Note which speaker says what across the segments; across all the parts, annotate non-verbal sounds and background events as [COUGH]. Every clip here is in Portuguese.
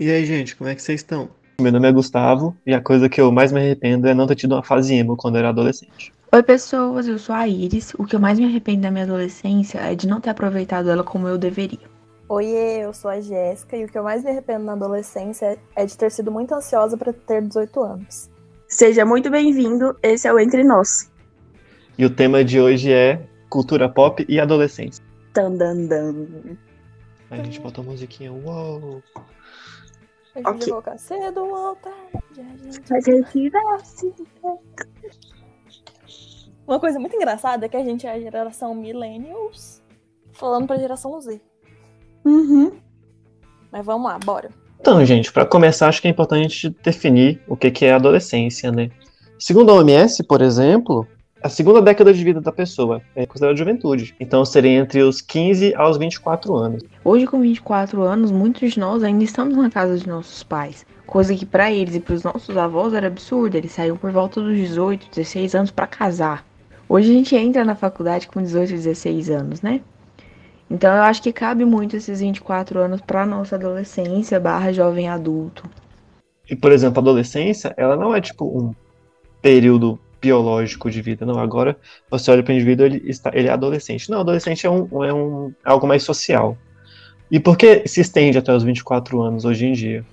Speaker 1: E aí, gente, como é que vocês estão?
Speaker 2: Meu nome é Gustavo e a coisa que eu mais me arrependo é não ter tido uma fase emo quando eu era adolescente.
Speaker 3: Oi, pessoas, eu sou a Iris. O que eu mais me arrependo da minha adolescência é de não ter aproveitado ela como eu deveria.
Speaker 4: Oiê, eu sou a Jéssica e o que eu mais me arrependo na adolescência é de ter sido muito ansiosa para ter 18 anos.
Speaker 5: Seja muito bem-vindo, esse é o Entre Nós.
Speaker 2: E o tema de hoje é cultura pop e adolescência.
Speaker 5: Tandandam.
Speaker 2: Aí a gente bota a musiquinha, uou!
Speaker 4: A gente
Speaker 5: Ok.
Speaker 4: vai colocar cedo ou tarde, a gente... Uma coisa muito engraçada é que a gente é a geração millennials falando pra geração Z.
Speaker 5: Uhum.
Speaker 4: Mas vamos lá, bora.
Speaker 2: Então, gente, para começar, acho que é importante definir o que que é adolescência, né? Segundo a OMS, por exemplo, a segunda década de vida da pessoa é considerada juventude. Então, seria entre os 15 aos 24 anos.
Speaker 3: Hoje, com 24 anos, muitos de nós ainda estamos na casa de nossos pais. Coisa que pra eles e pros nossos avós era absurda. Eles saíam por volta dos 18, 16 anos pra casar. Hoje a gente entra na faculdade com 18, 16 anos, né? Então eu acho que cabe muito esses 24 anos pra nossa adolescência barra jovem adulto.
Speaker 2: E, por exemplo, a adolescência, ela não é tipo um período biológico de vida, não. Agora você olha para o indivíduo, ele, está, ele é adolescente. Não, adolescente é, um, é um, algo mais social. E por que se estende até os 24 anos hoje em dia?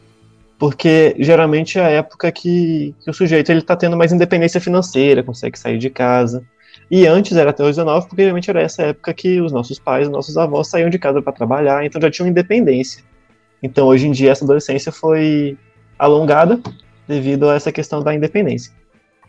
Speaker 2: Porque geralmente é a época que, que o sujeito ele está tendo mais independência financeira, consegue sair de casa. E antes era até os 19, porque realmente era essa época que os nossos pais, os nossos avós saíam de casa para trabalhar, então já tinham independência. Então hoje em dia essa adolescência foi alongada devido a essa questão da independência.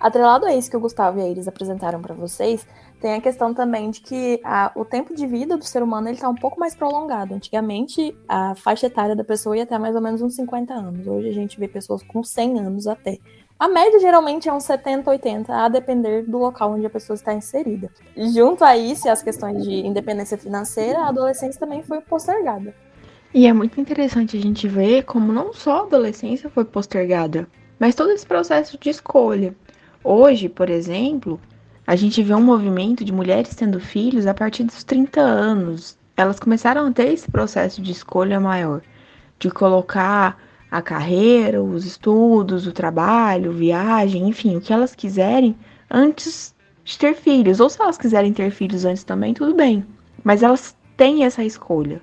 Speaker 4: Atrelado a isso que o Gustavo e a Iris apresentaram pra vocês, tem a questão também de que a- o tempo de vida do ser humano ele tá um pouco mais prolongado. Antigamente, a faixa etária da pessoa ia até mais ou menos uns 50 anos. Hoje a gente vê pessoas com 100 anos até. A média geralmente é uns 70, 80, a depender do local onde a pessoa está inserida. Junto a isso e as questões de independência financeira, a adolescência também foi postergada.
Speaker 3: E é muito interessante a gente ver como não só a adolescência foi postergada, mas todo esse processo de escolha. Hoje, por exemplo, a gente vê um movimento de mulheres tendo filhos a partir dos 30 anos. Elas começaram a ter esse processo de escolha maior, de colocar a carreira, os estudos, o trabalho, viagem, enfim, o que elas quiserem antes de ter filhos. Ou se elas quiserem ter filhos antes também, tudo bem. Mas elas têm essa escolha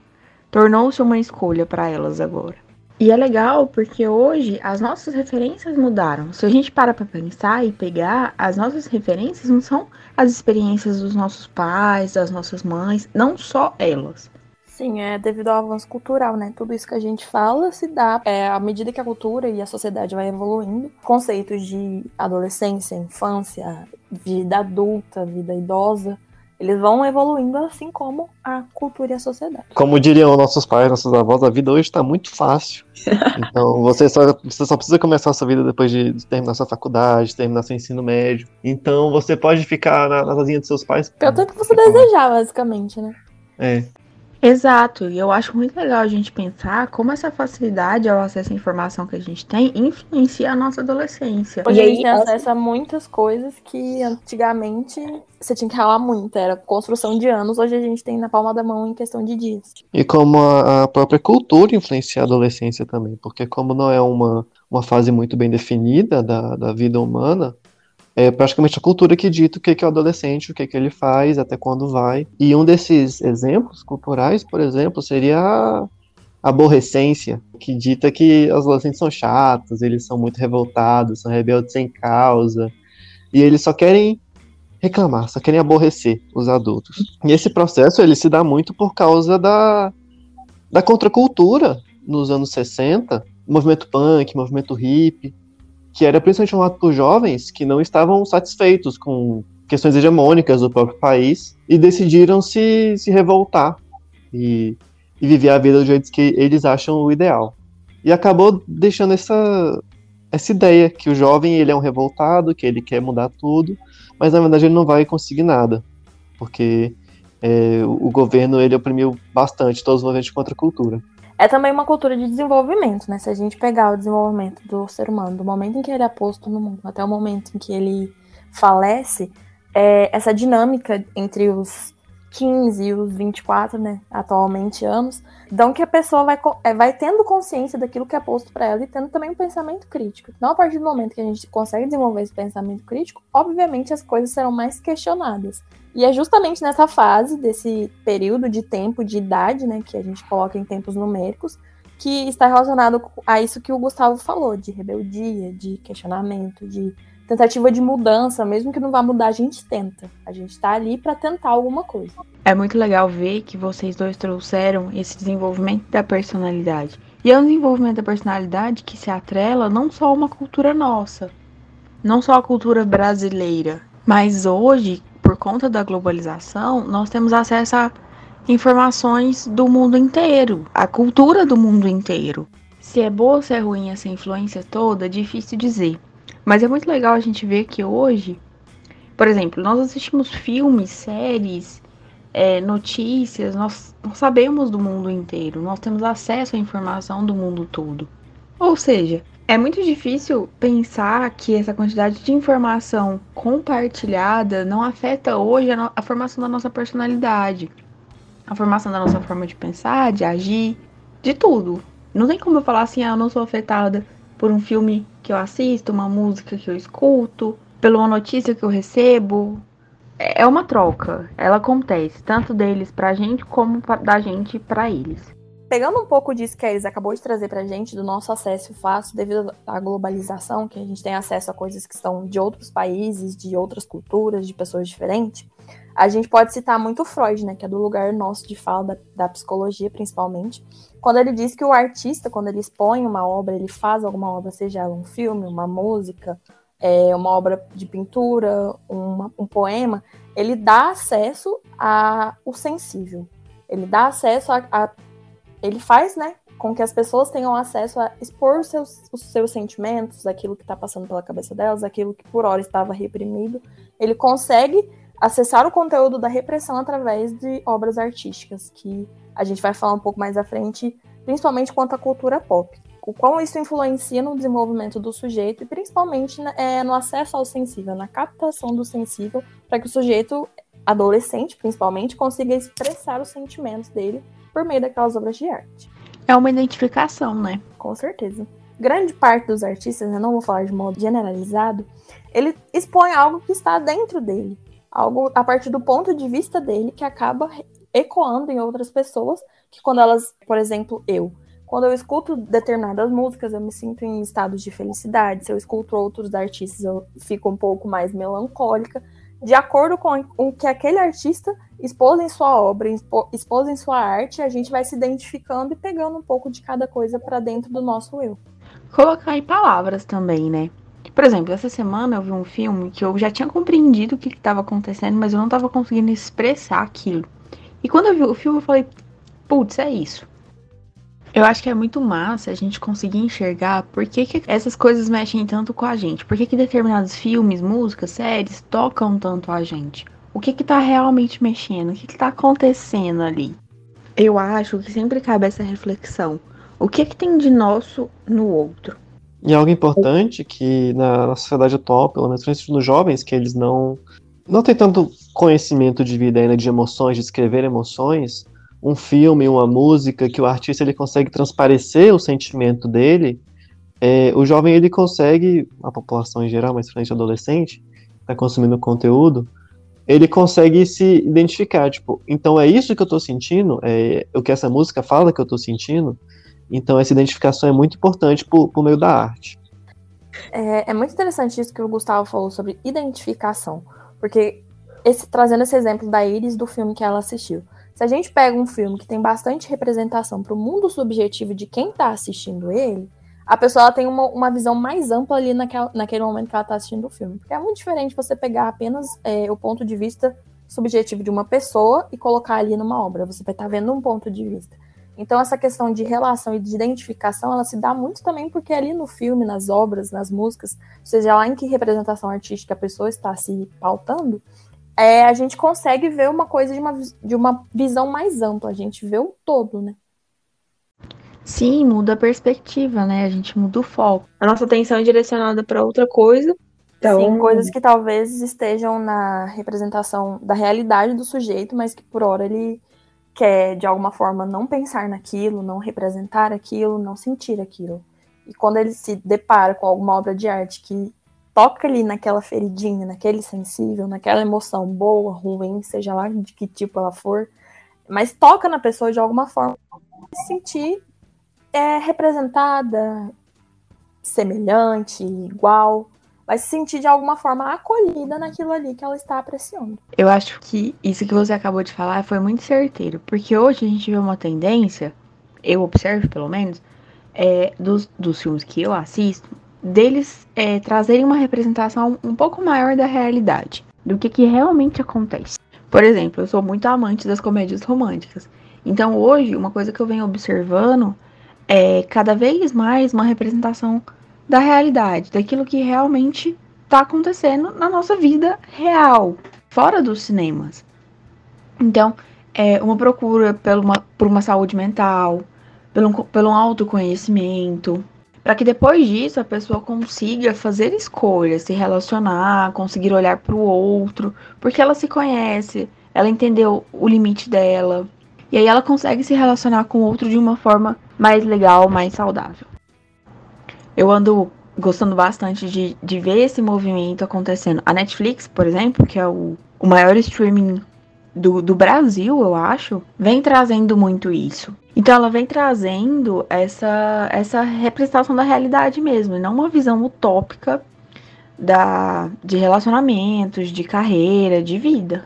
Speaker 3: tornou-se uma escolha para elas agora. E é legal porque hoje as nossas referências mudaram. Se a gente para para pensar e pegar, as nossas referências não são as experiências dos nossos pais, das nossas mães, não só elas.
Speaker 4: Sim, é devido ao avanço cultural, né? Tudo isso que a gente fala se dá é, à medida que a cultura e a sociedade vai evoluindo. Conceitos de adolescência, infância, vida adulta, vida idosa, eles vão evoluindo assim como a cultura e a sociedade.
Speaker 2: Como diriam nossos pais, nossos avós, a vida hoje está muito fácil. [LAUGHS] Então você só, você só precisa começar a sua vida depois de terminar sua faculdade, terminar seu ensino médio. Então você pode ficar na, na casinha dos seus pais.
Speaker 4: Pelo tanto que você desejar, basicamente, né?
Speaker 2: É.
Speaker 3: Exato, e eu acho muito legal a gente pensar como essa facilidade ao acesso à informação que a gente tem influencia a nossa adolescência.
Speaker 4: Hoje
Speaker 5: E
Speaker 4: a
Speaker 5: aí,
Speaker 4: gente tem
Speaker 5: as-
Speaker 4: acesso a muitas coisas que antigamente você tinha que ralar muito, era construção de anos, hoje a gente tem na palma da mão em questão de dias.
Speaker 2: E como a, a própria cultura influencia a adolescência também, porque como não é uma, uma fase muito bem definida da, da vida humana, é praticamente a cultura que dita o que, é o adolescente, o que, que ele faz, até quando vai. E um desses exemplos culturais, por exemplo, seria a aborrecência, que dita que os adolescentes são chatos, eles são muito revoltados, são rebeldes sem causa, e eles só querem reclamar, só querem aborrecer os adultos. E esse processo ele se dá muito por causa da, da contracultura nos anos 60, movimento punk, movimento hippie, que era principalmente formado por jovens que não estavam satisfeitos com questões hegemônicas do próprio país e decidiram se, se revoltar e, e viver a vida do jeito que eles acham o ideal. E acabou deixando essa, essa ideia que o jovem ele é um revoltado, que ele quer mudar tudo, mas na verdade ele não vai conseguir nada, porque é, o, governo ele oprimiu bastante todos os movimentos contra a cultura.
Speaker 4: É também uma cultura de desenvolvimento, né? Se a gente pegar o desenvolvimento do ser humano, do momento em que ele é posto no mundo até o momento em que ele falece, é, essa dinâmica entre os 15 e os 24, né, atualmente anos, dão que a pessoa vai, é, vai tendo consciência daquilo que é posto para ela e tendo também um pensamento crítico. Então, a partir do momento que a gente consegue desenvolver esse pensamento crítico, obviamente as coisas serão mais questionadas. E é justamente nessa fase, desse período de tempo, de idade, né, que a gente coloca em tempos numéricos, que está relacionado a isso que o Gustavo falou, de rebeldia, de questionamento, de tentativa de mudança, mesmo que não vá mudar, a gente tenta. A gente está ali para tentar alguma coisa.
Speaker 3: É muito legal ver que vocês dois trouxeram esse desenvolvimento da personalidade. E é um desenvolvimento da personalidade que se atrela não só a uma cultura nossa, não só a cultura brasileira, mas hoje, por conta da globalização, nós temos acesso a informações do mundo inteiro, a cultura do mundo inteiro. Se é boa ou se é ruim essa influência toda, é difícil dizer. Mas é muito legal a gente ver que hoje, por exemplo, nós assistimos filmes, séries, é, notícias, nós, sabemos do mundo inteiro, nós temos acesso à informação do mundo todo. Ou seja, é muito difícil pensar que essa quantidade de informação compartilhada não afeta hoje a, a, formação da nossa personalidade, a formação da nossa forma de pensar, de agir, de tudo. Não tem como eu falar assim, ah, eu não sou afetada por um filme que eu assisto, uma música que eu escuto, pela notícia que eu recebo. É, é uma troca, ela acontece, tanto deles pra gente como da gente para eles.
Speaker 4: Pegando um pouco disso que a Elis acabou de trazer pra gente, do nosso acesso fácil devido à globalização, que a gente tem acesso a coisas que estão de outros países, de outras culturas, de pessoas diferentes, a gente pode citar muito Freud, né, que é do lugar nosso de fala da, da psicologia, principalmente, quando ele diz que o artista, quando ele expõe uma obra, ele faz alguma obra, seja ela um filme, uma música, é, uma obra de pintura, uma, um poema, ele dá acesso ao sensível. Ele dá acesso a, a, Ele faz, né? Com que as pessoas tenham acesso a expor seus, os seus sentimentos, aquilo que está passando pela cabeça delas, aquilo que por hora estava reprimido. Ele consegue acessar o conteúdo da repressão através de obras artísticas, que a gente vai falar um pouco mais à frente, principalmente quanto à cultura pop. O quão isso influencia no desenvolvimento do sujeito e principalmente é, no acesso ao sensível, na captação do sensível, para que o sujeito, adolescente principalmente, consiga expressar os sentimentos dele por meio daquelas obras de arte.
Speaker 3: É uma identificação, né?
Speaker 4: Com certeza. Grande parte dos artistas, eu não vou falar de modo generalizado, ele expõe algo que está dentro dele, algo a partir do ponto de vista dele que acaba ecoando em outras pessoas, que quando elas, por exemplo, eu, quando eu escuto determinadas músicas, eu me sinto em estados de felicidade. Se eu escuto outros artistas, eu fico um pouco mais melancólica, de acordo com o que aquele artista expôs em sua obra, expôs em sua arte, a gente vai se identificando e pegando um pouco de cada coisa para dentro do nosso eu.
Speaker 3: Colocar em palavras também, né? Por exemplo, essa semana eu vi um filme que eu já tinha compreendido o que estava acontecendo, mas eu não estava conseguindo expressar aquilo. E quando eu vi o filme, eu falei, putz, é isso. Eu acho que é muito massa a gente conseguir enxergar por que, que essas coisas mexem tanto com a gente. Por que, que determinados filmes, músicas, séries tocam tanto a gente. O que que tá realmente mexendo? O que que tá acontecendo ali? Eu acho que sempre cabe essa reflexão. O que que tem de nosso no outro?
Speaker 2: E algo importante que na, na sociedade atual, pelo menos nos jovens, que eles não não tem tanto conhecimento de vida ainda de emoções, de escrever emoções, um filme, uma música que o artista ele consegue transparecer o sentimento dele, é, o jovem ele consegue, a população em geral, mas frente adolescente, está consumindo conteúdo, ele consegue se identificar, tipo, então é isso que eu estou sentindo, é o que essa música fala que eu estou sentindo, então essa identificação é muito importante por, por meio da arte.
Speaker 4: É, é muito interessante isso que o Gustavo falou sobre identificação, porque esse, trazendo esse exemplo da Iris do filme que ela assistiu. Se a gente pega um filme que tem bastante representação para o mundo subjetivo de quem está assistindo ele, a pessoa tem uma, uma visão mais ampla ali naquela, naquele momento que ela está assistindo o filme. Porque é muito diferente você pegar apenas é, o ponto de vista subjetivo de uma pessoa e colocar ali numa obra. Você vai estar tá vendo um ponto de vista. Então, essa questão de relação e de identificação, ela se dá muito também porque ali no filme, nas obras, nas músicas, seja lá em que representação artística a pessoa está se pautando, é, a gente consegue ver uma coisa de uma, de uma visão mais ampla, a gente vê o todo, né?
Speaker 3: Sim, muda a perspectiva, né? A gente muda o foco.
Speaker 5: A nossa atenção é direcionada para outra coisa, Então,
Speaker 4: Sim, coisas que talvez estejam na representação da realidade do sujeito, mas que por hora ele quer, de alguma forma, não pensar naquilo, não representar aquilo, não sentir aquilo. E quando ele se depara com alguma obra de arte que toca ali naquela feridinha, naquele sensível, naquela emoção boa, ruim, seja lá de que tipo ela for, mas toca na pessoa de alguma forma, se sentir é, representada, semelhante, igual, vai se sentir de alguma forma acolhida naquilo ali que ela está apreciando.
Speaker 3: Eu acho que isso que você acabou de falar foi muito certeiro, porque hoje a gente vê uma tendência, eu observo pelo menos, é, dos, dos filmes que eu assisto, deles é, trazerem uma representação um pouco maior da realidade, do que, que realmente acontece. Por exemplo, eu sou muito amante das comédias românticas. Então hoje, uma coisa que eu venho observando é cada vez mais uma representação da realidade, daquilo que realmente está acontecendo na nossa vida real, fora dos cinemas. Então, é uma procura por uma, por uma saúde mental, pelo, pelo autoconhecimento, para que depois disso a pessoa consiga fazer escolhas, se relacionar, conseguir olhar para o outro, porque ela se conhece, ela entendeu o limite dela, e aí ela consegue se relacionar com o outro de uma forma mais legal, mais saudável. Eu ando gostando bastante de, de ver esse movimento acontecendo. A Netflix, por exemplo, que é o, o maior streaming do, do Brasil, eu acho, vem trazendo muito isso. Então ela vem trazendo essa, essa representação da realidade mesmo, e não uma visão utópica da, de relacionamentos, de carreira, de vida.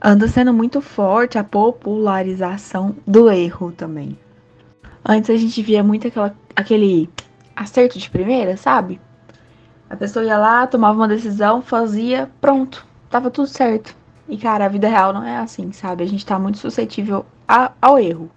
Speaker 3: Anda sendo muito forte a popularização do erro também. Antes a gente via muito aquela, aquele acerto de primeira, sabe? A pessoa ia lá, tomava uma decisão, fazia, pronto, tava tudo certo. E cara, a vida real não é assim, sabe? A gente tá muito suscetível a, ao erro.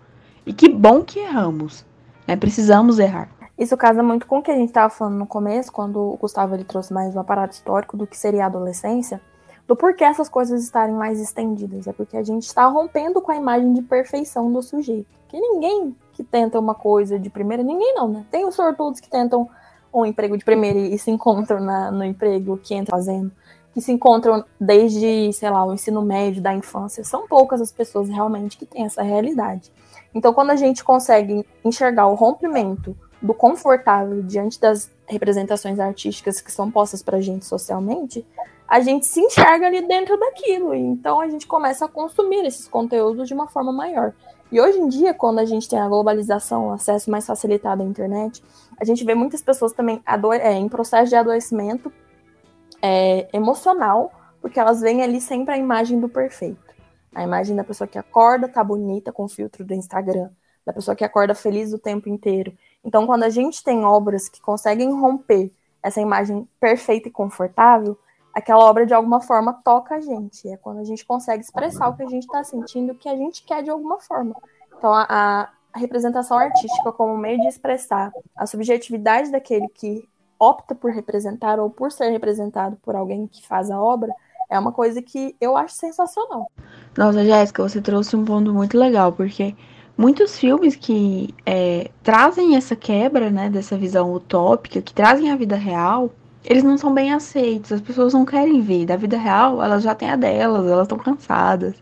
Speaker 3: E que bom que erramos, né? Precisamos errar.
Speaker 4: Isso casa muito com o que a gente estava falando no começo, quando o Gustavo ele trouxe mais um aparato histórico do que seria a adolescência, do porquê essas coisas estarem mais estendidas. É porque a gente está rompendo com a imagem de perfeição do sujeito. Que ninguém que tenta uma coisa de primeira, ninguém não, né? Tem os sortudos que tentam um emprego de primeira e, se encontram na, no emprego que entra fazendo, que se encontram desde, sei lá, o ensino médio, da infância. São poucas as pessoas realmente que têm essa realidade. Então, quando a gente consegue enxergar o rompimento do confortável diante das representações artísticas que são postas para a gente socialmente, a gente se enxerga ali dentro daquilo. Então a gente começa a consumir esses conteúdos de uma forma maior. E hoje em dia, quando a gente tem a globalização, o acesso mais facilitado à internet, a gente vê muitas pessoas também é, em processo de adoecimento é, emocional, porque elas veem ali sempre a imagem do perfeito. A imagem da pessoa que acorda, tá bonita com filtro do Instagram, da pessoa que acorda feliz o tempo inteiro. Então, quando a gente tem obras que conseguem romper essa imagem perfeita e confortável, aquela obra de alguma forma toca a gente. É quando a gente consegue expressar o que a gente está sentindo, o que a gente quer de alguma forma. Então, a, a, representação artística como meio de expressar a subjetividade daquele que opta por representar ou por ser representado por alguém que faz a obra é uma coisa que eu acho sensacional.
Speaker 3: Nossa, Jéssica, você trouxe um ponto muito legal, porque muitos filmes que é, trazem essa quebra, né, dessa visão utópica, que trazem a vida real, eles não são bem aceitos, as pessoas não querem ver. Da vida real, elas já têm a delas, elas estão cansadas.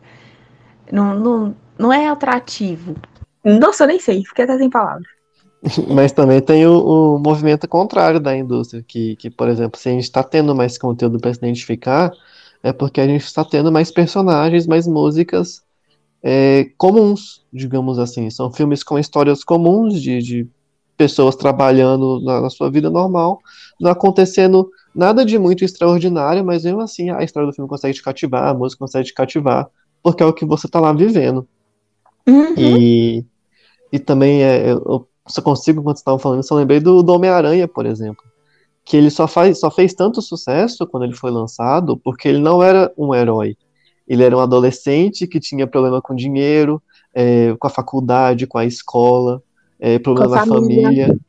Speaker 3: Não, não, não é atrativo.
Speaker 5: Nossa, eu nem sei, fiquei até sem palavras. [LAUGHS]
Speaker 2: Mas também tem o, o, movimento contrário da indústria, que, que, por exemplo, se a gente está tendo mais conteúdo para se identificar, é porque a gente está tendo mais personagens, mais músicas é, comuns, digamos assim. São filmes com histórias comuns de, de pessoas trabalhando na, na, sua vida normal, não acontecendo nada de muito extraordinário, mas mesmo assim a história do filme consegue te cativar, a música consegue te cativar, porque é o que você está lá vivendo.
Speaker 3: Uhum.
Speaker 2: E, e também é, eu só consigo, quando você estava falando isso, eu lembrei do, do Homem-Aranha, por exemplo. Que ele só, faz, só fez tanto sucesso quando ele foi lançado porque ele não era um herói. Ele era um adolescente que tinha problema com dinheiro, é, com a faculdade, com a escola é, problema na família. família.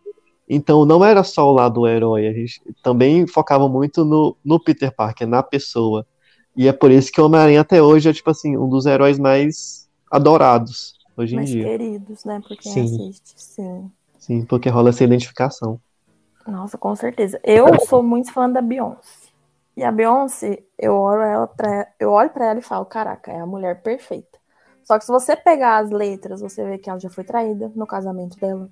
Speaker 2: Então não era só o lado herói, a gente também focava muito no, no Peter Parker, na pessoa. E é por isso que o Homem-Aranha até hoje é, tipo assim, um dos heróis mais adorados hoje
Speaker 4: mais
Speaker 2: em dia.
Speaker 4: Mais queridos, né, por quem sim. assiste, sim.
Speaker 2: Sim, porque rola essa identificação.
Speaker 4: Nossa, com certeza. Eu sou muito fã da Beyoncé. E a Beyoncé, eu olho ela pra, eu olho para ela e falo, caraca, é a mulher perfeita. Só que se você pegar as letras, você vê que ela já foi traída no casamento dela.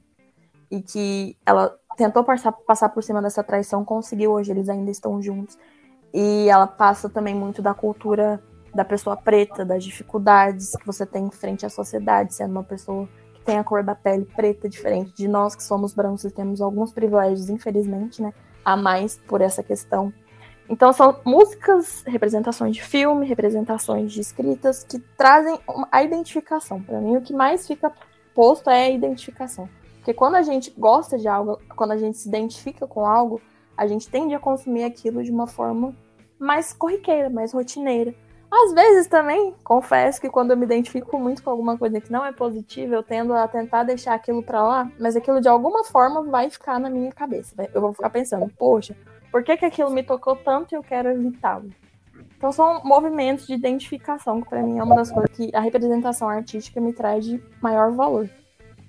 Speaker 4: E que ela tentou passar, passar por cima dessa traição, conseguiu, hoje eles ainda estão juntos. E ela passa também muito da cultura da pessoa preta, das dificuldades que você tem frente à sociedade, sendo uma pessoa que tem a cor da pele preta, diferente de nós que somos brancos e temos alguns privilégios, infelizmente, né? A mais por essa questão então são músicas, representações de filme, representações de escritas que trazem a identificação. Para mim o que mais fica posto é a identificação. Porque quando a gente gosta de algo, quando a gente se identifica com algo, a gente tende a consumir aquilo de uma forma mais corriqueira, mais rotineira. Às vezes também, confesso que quando eu me identifico muito com alguma coisa que não é positiva, eu tendo a tentar deixar aquilo para lá, mas aquilo de alguma forma vai ficar na minha cabeça. Eu vou ficar pensando, poxa, por que, que aquilo me tocou tanto e eu quero evitá-lo? Então são movimentos de identificação, que para mim é uma das coisas que a representação artística me traz de maior valor.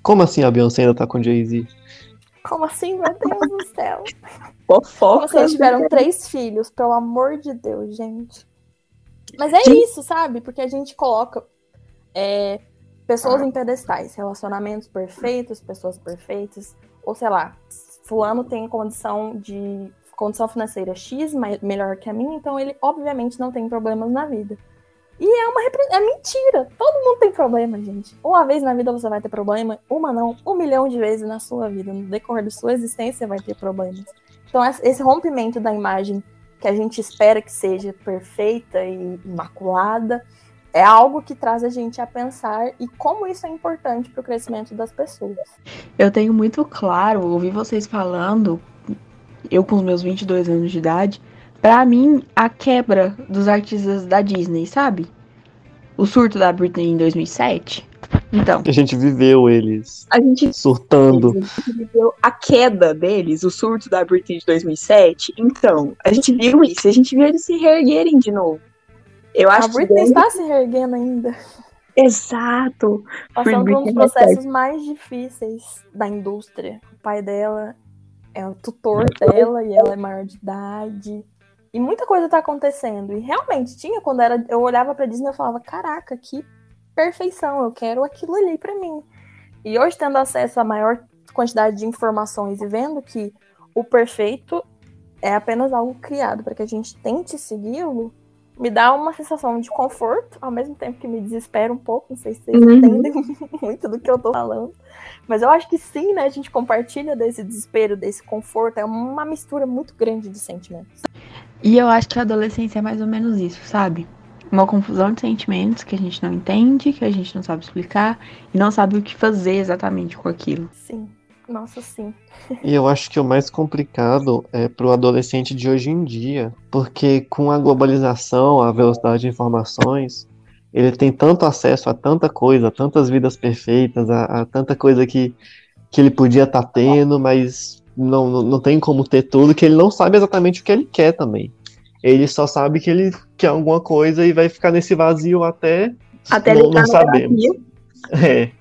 Speaker 2: Como assim a Beyoncé ainda tá com Jay-Z?
Speaker 4: Como assim, meu Deus do céu? [LAUGHS]
Speaker 5: Fofoca.
Speaker 4: Vocês tiveram três filhos, pelo amor de Deus, gente. Mas é isso, sabe? Porque a gente coloca é, pessoas em pedestais, relacionamentos perfeitos, pessoas perfeitas, ou sei lá, fulano tem condição de condição financeira X melhor que a minha, então ele obviamente não tem problemas na vida. E é uma é mentira. Todo mundo tem problema, gente. Uma vez na vida você vai ter problema, uma não, um milhão de vezes na sua vida. No decorrer da sua existência vai ter problemas. Então esse rompimento da imagem que a gente espera que seja perfeita e imaculada é algo que traz a gente a pensar e como isso é importante para o crescimento das pessoas.
Speaker 3: Eu tenho muito claro, ouvi vocês falando, eu com os meus 22 anos de idade, para mim, a quebra dos artistas da Disney, sabe? O surto da Britney em 2007. Então.
Speaker 2: A gente viveu eles
Speaker 5: a gente,
Speaker 2: surtando.
Speaker 5: A gente viveu a queda deles, o surto da Britney de 2007. Então, a gente viu isso, a gente viu eles se reerguerem de novo. Eu acho
Speaker 4: a Britney que... está se reerguendo ainda.
Speaker 5: Exato.
Speaker 4: Passando por um dos processos mais difíceis da indústria. O pai dela é o tutor dela e ela é maior de idade. E muita coisa tá acontecendo. E realmente tinha quando era, eu olhava para Disney e falava: "Caraca, que perfeição, eu quero aquilo ali para mim". E hoje tendo acesso a maior quantidade de informações e vendo que o perfeito é apenas algo criado para que a gente tente segui-lo, me dá uma sensação de conforto, ao mesmo tempo que me desespera um pouco. Não sei se vocês uhum. entendem [LAUGHS] muito do que eu tô falando. Mas eu acho que sim, né? A gente compartilha desse desespero, desse conforto. É uma mistura muito grande de sentimentos.
Speaker 3: E eu acho que a adolescência é mais ou menos isso, sabe? Uma confusão de sentimentos que a gente não entende, que a gente não sabe explicar e não sabe o que fazer exatamente com aquilo.
Speaker 4: Sim. Nossa, sim.
Speaker 2: e eu acho que o mais complicado é para o adolescente de hoje em dia, porque com a globalização, a velocidade de informações, ele tem tanto acesso a tanta coisa, a tantas vidas perfeitas, a, a tanta coisa que, que ele podia estar tá tendo, mas não, não, não tem como ter tudo, que ele não sabe exatamente o que ele quer também. Ele só sabe que ele quer alguma coisa e vai ficar nesse vazio até.
Speaker 5: Até não, ele não sabemos.
Speaker 2: É.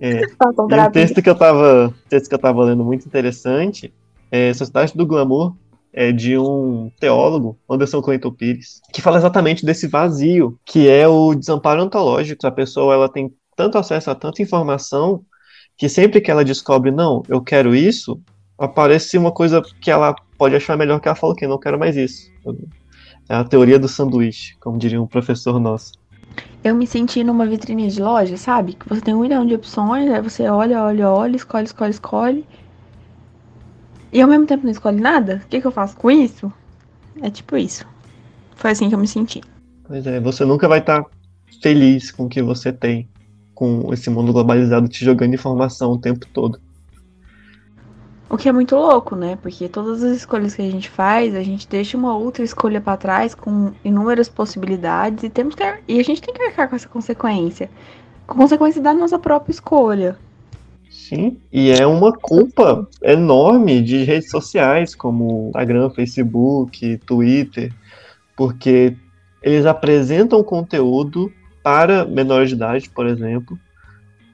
Speaker 2: É. o texto que eu tava, texto que eu tava lendo muito interessante é Sociedade do Glamour, é de um teólogo, Anderson Clayton Pires, que fala exatamente desse vazio, que é o desamparo ontológico. A pessoa ela tem tanto acesso a tanta informação que sempre que ela descobre, não, eu quero isso, aparece uma coisa que ela pode achar melhor que ela fala que não quero mais isso. É a teoria do sanduíche, como diria um professor nosso
Speaker 3: eu me senti numa vitrine de loja, sabe? Que você tem um milhão de opções, aí você olha, olha, olha, escolhe, escolhe, escolhe. E ao mesmo tempo não escolhe nada? O que, que eu faço com isso? É tipo isso. Foi assim que eu me senti.
Speaker 2: Pois é, você nunca vai estar tá feliz com o que você tem, com esse mundo globalizado te jogando informação o tempo todo.
Speaker 3: O que é muito louco, né? Porque todas as escolhas que a gente faz, a gente deixa uma outra escolha para trás com inúmeras possibilidades e temos que e a gente tem que arcar com essa consequência, com consequência da nossa própria escolha.
Speaker 2: Sim, e é uma culpa enorme de redes sociais como Instagram, Facebook, Twitter, porque eles apresentam conteúdo para menores de idade, por exemplo,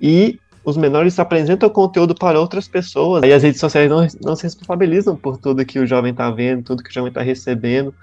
Speaker 2: e os menores apresentam conteúdo para outras pessoas. E as redes sociais não, não se responsabilizam por tudo que o jovem está vendo, tudo que o jovem está recebendo.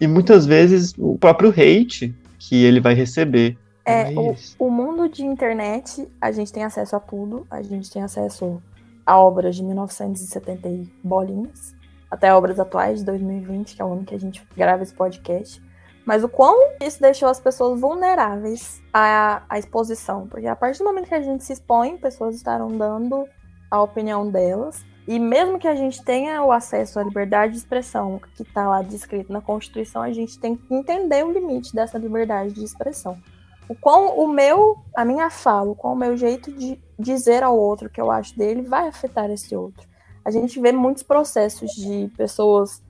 Speaker 2: e muitas vezes o próprio hate que ele vai receber.
Speaker 4: É, o, o, mundo de internet, a gente tem acesso a tudo, a gente tem acesso a obras de 1970 e bolinhas, até obras atuais de 2020, que é o ano que a gente grava esse podcast. Mas o quão isso deixou as pessoas vulneráveis à, à exposição. Porque a partir do momento que a gente se expõe, pessoas estarão dando a opinião delas. E mesmo que a gente tenha o acesso à liberdade de expressão, que está lá descrito na Constituição, a gente tem que entender o limite dessa liberdade de expressão. O quão o meu, a minha fala, quão o meu jeito de dizer ao outro o que eu acho dele vai afetar esse outro. A gente vê muitos processos de pessoas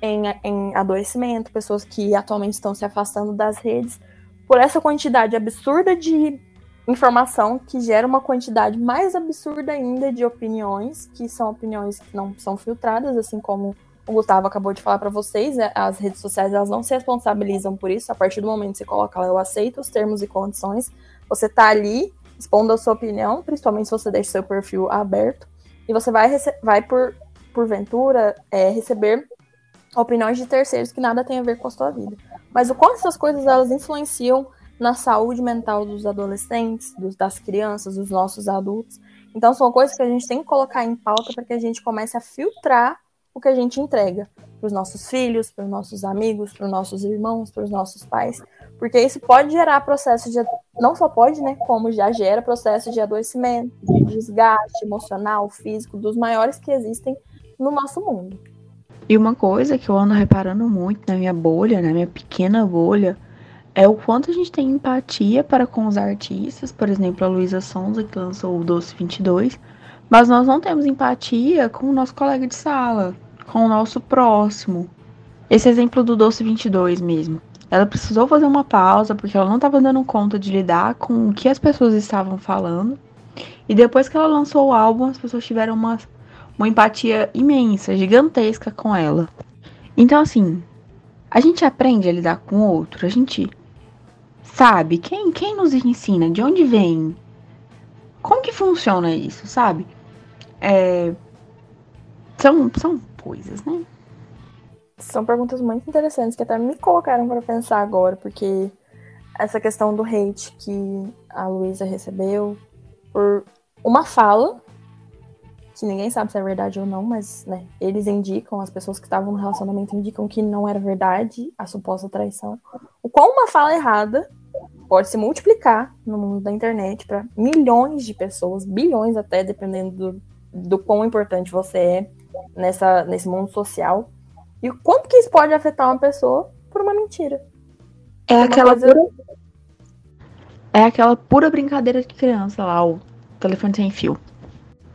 Speaker 4: em, em adoecimento, pessoas que atualmente estão se afastando das redes, por essa quantidade absurda de informação que gera uma quantidade mais absurda ainda de opiniões, que são opiniões que não são filtradas, assim como o Gustavo acabou de falar para vocês, né? as redes sociais elas não se responsabilizam por isso. A partir do momento que você coloca lá, eu aceito os termos e condições, você tá ali expondo a sua opinião, principalmente se você deixa seu perfil aberto, e você vai, vai por porventura é, receber opiniões de terceiros que nada tem a ver com a sua vida. Mas o quanto essas coisas elas influenciam na saúde mental dos adolescentes, dos, das crianças, dos nossos adultos. Então são coisas que a gente tem que colocar em pauta para que a gente comece a filtrar o que a gente entrega para os nossos filhos, para os nossos amigos, para os nossos irmãos, para os nossos pais, porque isso pode gerar processo de não só pode, né, como já gera processo de adoecimento, de desgaste emocional, físico, dos maiores que existem no nosso mundo.
Speaker 3: E uma coisa que eu ando reparando muito na minha bolha, na minha pequena bolha, é o quanto a gente tem empatia para com os artistas, por exemplo, a Luísa Sonza, que lançou o Doce 22, mas nós não temos empatia com o nosso colega de sala, com o nosso próximo. Esse exemplo do Doce 22 mesmo. Ela precisou fazer uma pausa porque ela não estava dando conta de lidar com o que as pessoas estavam falando. E depois que ela lançou o álbum, as pessoas tiveram uma uma empatia imensa, gigantesca com ela. Então, assim, a gente aprende a lidar com o outro, a gente sabe quem, quem nos ensina, de onde vem, como que funciona isso, sabe? É, são, são coisas, né?
Speaker 4: São perguntas muito interessantes que até me colocaram para pensar agora, porque essa questão do hate que a Luísa recebeu por uma fala que ninguém sabe se é verdade ou não, mas né, eles indicam, as pessoas que estavam no relacionamento indicam que não era verdade a suposta traição. O qual uma fala errada pode se multiplicar no mundo da internet para milhões de pessoas, bilhões até, dependendo do, do quão importante você é nessa, nesse mundo social. E o quanto que isso pode afetar uma pessoa por uma mentira.
Speaker 3: É aquela coisa... pura... É aquela pura brincadeira de criança lá, o telefone sem fio.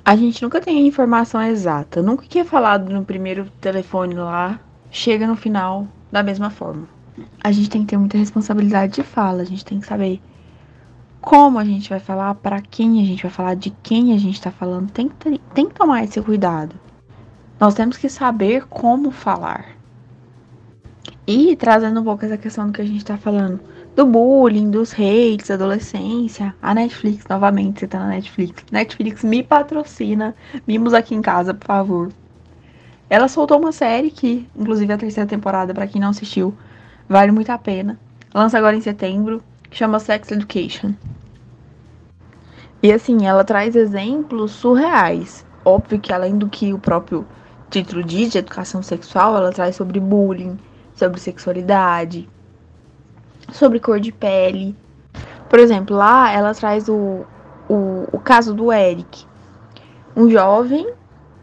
Speaker 3: A gente nunca tem a informação exata. Nunca que é falado no primeiro telefone lá, chega no final da mesma forma. A gente tem que ter muita responsabilidade de fala. A gente tem que saber como a gente vai falar, para quem a gente vai falar, de quem a gente está falando. Tem que, tem que tomar esse cuidado. Nós temos que saber como falar. E trazendo um pouco essa questão do que a gente está falando do bullying, dos hates, adolescência. A Netflix, novamente, você tá na Netflix. Netflix me patrocina. Mimos aqui em casa, por favor. Ela soltou uma série que, inclusive a terceira temporada, para quem não assistiu, vale muito a pena. Lança agora em setembro, que chama Sex Education. E assim, ela traz exemplos surreais. Óbvio que além do que o próprio título diz de educação sexual, ela traz sobre bullying, sobre sexualidade, sobre cor de pele. Por exemplo, lá ela traz o, o, o caso do Eric, um jovem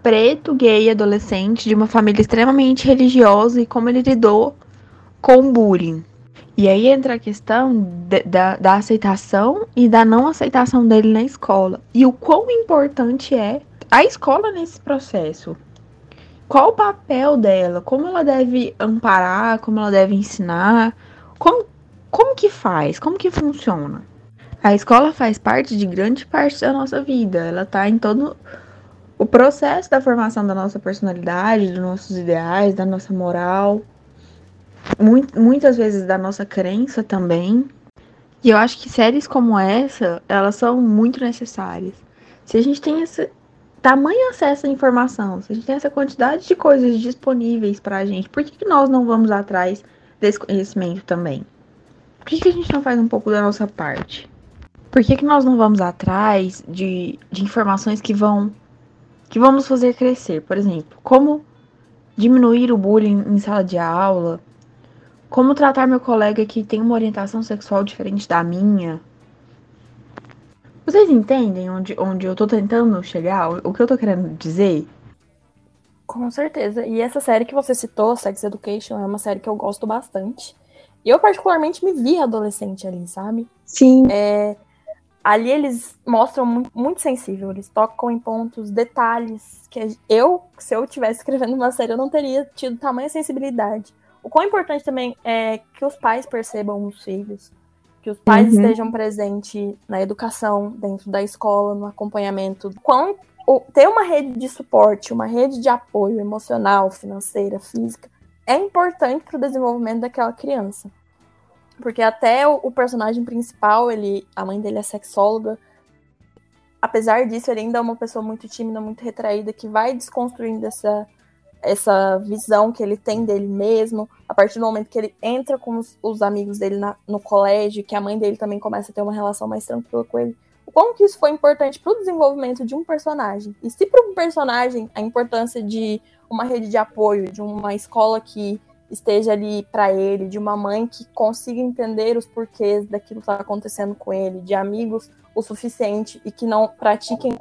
Speaker 3: preto, gay, adolescente de uma família extremamente religiosa e como ele lidou com bullying. E aí entra a questão de, da, da aceitação e da não aceitação dele na escola. E o quão importante é a escola nesse processo. Qual o papel dela? Como ela deve amparar? Como ela deve ensinar? Como, como que faz? Como que funciona? A escola faz parte de grande parte da nossa vida. Ela está em todo o processo da formação da nossa personalidade, dos nossos ideais, da nossa moral, muitas vezes da nossa crença também. E eu acho que séries como essa, elas são muito necessárias. Se a gente tem esse tamanho acesso à informação, se a gente tem essa quantidade de coisas disponíveis pra gente, por que, que nós não vamos atrás desse conhecimento também? Por que, que a gente não faz um pouco da nossa parte? Por que, que nós não vamos atrás de, de informações que vão que vão nos fazer crescer? Por exemplo, como diminuir o bullying em sala de aula, como tratar meu colega que tem uma orientação sexual diferente da minha. Vocês entendem onde, onde eu tô tentando chegar? O que eu tô querendo dizer?
Speaker 4: Com certeza. E essa série que você citou, Sex Education, é uma série que eu gosto bastante. E eu, particularmente, me vi adolescente ali, sabe?
Speaker 5: Sim.
Speaker 4: É, ali eles mostram muito, muito sensível, eles tocam em pontos, detalhes que eu, se eu tivesse [LAUGHS] escrevendo uma série, eu não teria tido tamanha sensibilidade. O quão importante também é que os pais percebam os filhos, que os pais uhum. estejam presentes na educação, dentro da escola, no acompanhamento. Quão, ter uma rede de suporte, uma rede de apoio emocional, financeira, física, é importante para o desenvolvimento daquela criança. Porque até o, o, personagem principal, ele, a mãe dele é sexóloga. Apesar disso, ele ainda é uma pessoa muito tímida, muito retraída, que vai desconstruindo essa, essa visão que ele tem dele mesmo. A partir do momento que ele entra com os, os amigos dele na, no colégio, que a mãe dele também começa a ter uma relação mais tranquila com ele. O quanto que isso foi importante para o desenvolvimento de um personagem. E se para um personagem a importância de uma rede de apoio, de uma escola que esteja ali para ele, de uma mãe que consiga entender os porquês daquilo que está acontecendo com ele, de amigos o suficiente e que não pratiquem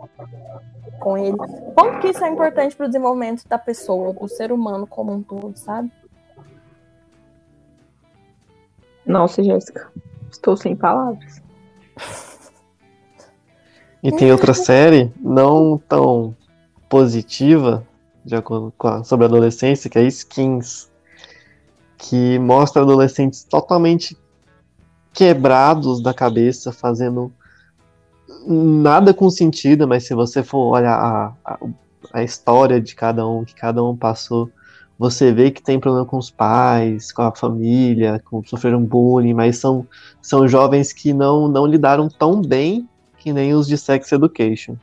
Speaker 4: com ele. Quanto que isso é importante para o desenvolvimento da pessoa, do ser humano como um todo, sabe?
Speaker 5: Nossa, Jéssica, estou sem palavras. [LAUGHS]
Speaker 2: E tem outra série não tão positiva de acordo com a, sobre a adolescência, que é Skins que mostra adolescentes totalmente quebrados da cabeça, fazendo nada com sentido, mas se você for olhar a, a, a, história de cada um, que cada um passou, você vê que tem problema com os pais, com a família, com sofreram bullying, mas são, são jovens que não, não lidaram tão bem que nem os de Sex Education.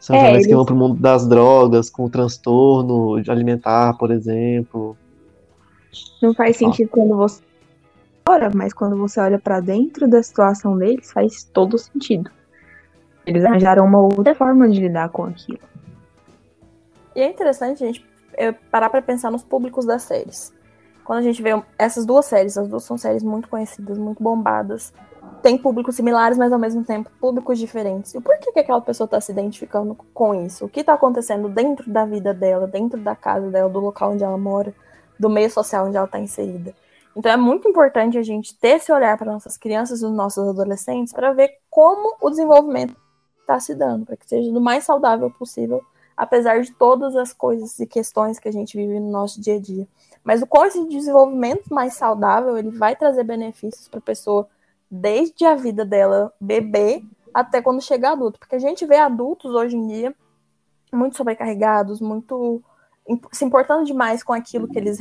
Speaker 2: São é, jovens eles... que vão para o mundo das drogas, com transtorno alimentar, por exemplo.
Speaker 5: Não faz sentido quando você olha, mas quando você olha para dentro da situação deles, faz todo sentido. Eles arranjaram uma outra forma de lidar com aquilo.
Speaker 4: E é interessante a gente parar para pensar nos públicos das séries. Quando a gente vê essas duas séries, as duas são séries muito conhecidas, muito bombadas, tem públicos similares, mas ao mesmo tempo públicos diferentes. E por que, que aquela pessoa está se identificando com isso? O que está acontecendo dentro da vida dela, dentro da casa dela, do local onde ela mora? do meio social onde ela está inserida. Então é muito importante a gente ter esse olhar para nossas crianças e nossos adolescentes para ver como o desenvolvimento está se dando, para que seja do mais saudável possível, apesar de todas as coisas e questões que a gente vive no nosso dia a dia. Mas o qual esse desenvolvimento mais saudável, ele vai trazer benefícios para a pessoa desde a vida dela bebê até quando chegar adulto, porque a gente vê adultos hoje em dia muito sobrecarregados, muito se importando demais com aquilo que eles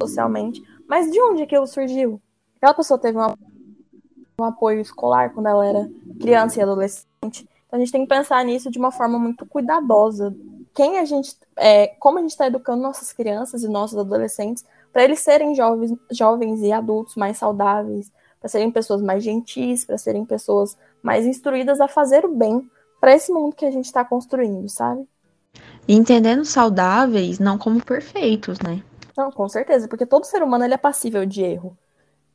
Speaker 4: socialmente. Mas de onde aquilo surgiu? Aquela pessoa teve um, um apoio escolar quando ela era criança e adolescente. Então a gente tem que pensar nisso de uma forma muito cuidadosa. Quem a gente, é, como a gente está educando nossas crianças e nossos adolescentes para eles serem jovens, jovens e adultos mais saudáveis, para serem pessoas mais gentis, para serem pessoas mais instruídas a fazer o bem para esse mundo que a gente está construindo, sabe?
Speaker 3: E entendendo saudáveis não como perfeitos, né?
Speaker 4: Não, com certeza, porque todo ser humano ele é passível de erro.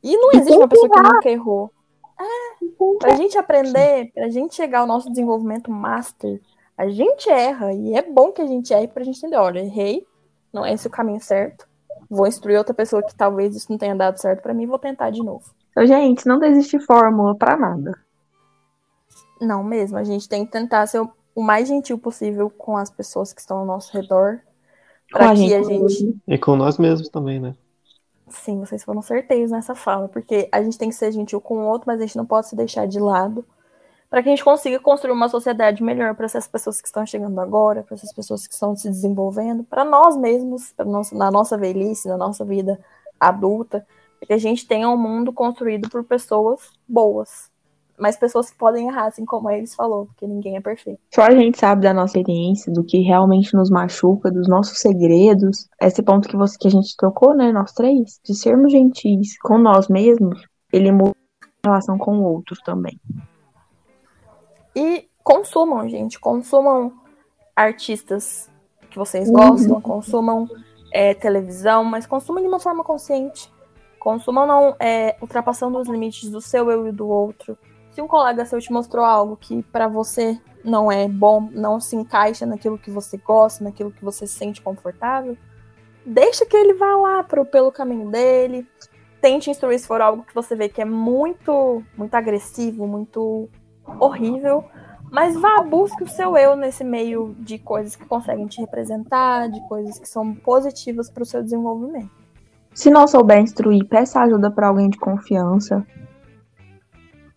Speaker 4: E não existe uma pessoa que nunca errou. É, pra gente aprender, pra gente chegar ao nosso desenvolvimento master, a gente erra. E é bom que a gente erre pra gente entender, olha, errei, não é esse o caminho certo. Vou instruir outra pessoa que talvez isso não tenha dado certo para mim, vou tentar de novo.
Speaker 5: Então, gente, não desiste fórmula para nada.
Speaker 4: Não mesmo, a gente tem que tentar ser o mais gentil possível com as pessoas que estão ao nosso redor. Para que a gente.
Speaker 2: E com nós mesmos também, né?
Speaker 4: Sim, vocês foram certeios nessa fala, porque a gente tem que ser gentil com o outro, mas a gente não pode se deixar de lado. Para que a gente consiga construir uma sociedade melhor para essas pessoas que estão chegando agora, para essas pessoas que estão se desenvolvendo, para nós mesmos, nossa, na nossa velhice, na nossa vida adulta, que a gente tenha um mundo construído por pessoas boas, mas pessoas que podem errar, assim como eles falou, porque ninguém é perfeito.
Speaker 5: Só a gente sabe da nossa experiência, do que realmente nos machuca, dos nossos segredos. Esse ponto que, você, que a gente tocou, né, nós três, de sermos gentis com nós mesmos, ele muda a relação com o outro também.
Speaker 4: E consumam, gente, consumam artistas que vocês gostam, uhum. consumam é, televisão, mas consumam de uma forma consciente. Consumam não é, ultrapassando os limites do seu eu e do outro. Se um colega seu te mostrou algo que para você não é bom, não se encaixa naquilo que você gosta, naquilo que você se sente confortável, deixa que ele vá lá pro, pelo caminho dele. Tente instruir se for algo que você vê que é muito, muito agressivo, muito horrível. Mas vá, busque o seu eu nesse meio de coisas que conseguem te representar, de coisas que são positivas para o seu desenvolvimento.
Speaker 5: Se não souber instruir, peça ajuda para alguém de confiança.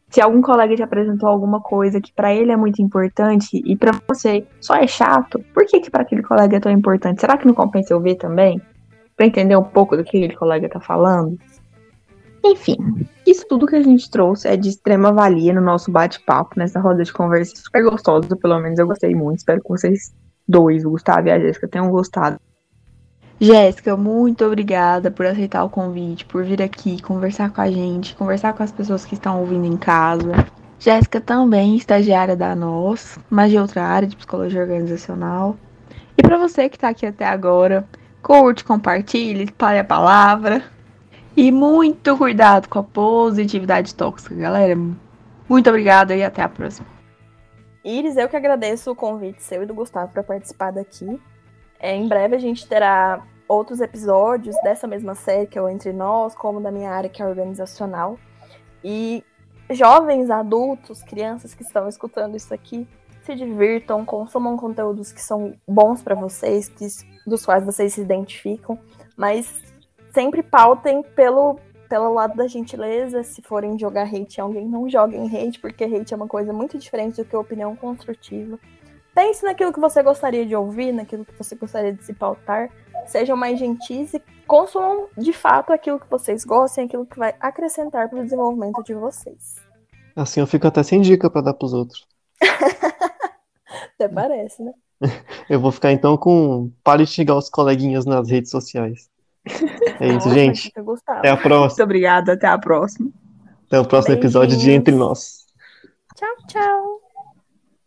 Speaker 5: Se algum colega te apresentou alguma coisa que para ele é muito importante e para você só é chato, por que que para aquele colega é tão importante? Será que não compensa eu ver também? Para entender um pouco do que aquele colega tá falando? Enfim, isso tudo que a gente trouxe é de extrema valia no nosso bate-papo, nessa roda de conversa super gostosa, pelo menos eu gostei muito. Espero que vocês dois, o Gustavo e a Jéssica, tenham gostado.
Speaker 3: Jéssica, muito obrigada por aceitar o convite, por vir aqui conversar com a gente, conversar com as pessoas que estão ouvindo em casa. Jéssica também, estagiária da NOS, mas de outra área, de psicologia organizacional. E para você que está aqui até agora, curte, compartilhe, espalhe a palavra. E muito cuidado com a positividade tóxica, galera. Muito obrigada e até a próxima.
Speaker 4: Iris, eu que agradeço o convite seu e do Gustavo para participar daqui. É, em breve a gente terá outros episódios dessa mesma série, que é o Entre Nós, como da minha área, que é organizacional. E jovens, adultos, crianças que estão escutando isso aqui, se divirtam, consumam conteúdos que são bons para vocês, que, dos quais vocês se identificam, mas sempre pautem pelo, pelo lado da gentileza. Se forem jogar hate em alguém, não joguem hate, porque hate é uma coisa muito diferente do que opinião construtiva. Pense naquilo que você gostaria de ouvir, naquilo que você gostaria de se pautar. Sejam mais gentis e consumam de fato aquilo que vocês gostem, aquilo que vai acrescentar para o desenvolvimento de vocês.
Speaker 2: Assim eu fico até sem dica para dar para os outros. [LAUGHS]
Speaker 4: até parece, né? [LAUGHS]
Speaker 2: Eu vou ficar então com pare de xingar os coleguinhas nas redes sociais. É isso, Nossa, gente. Até a próxima.
Speaker 5: Muito obrigada, até a próxima.
Speaker 2: Até o próximo Beijinhos. episódio de Entre Nós.
Speaker 4: Tchau, tchau.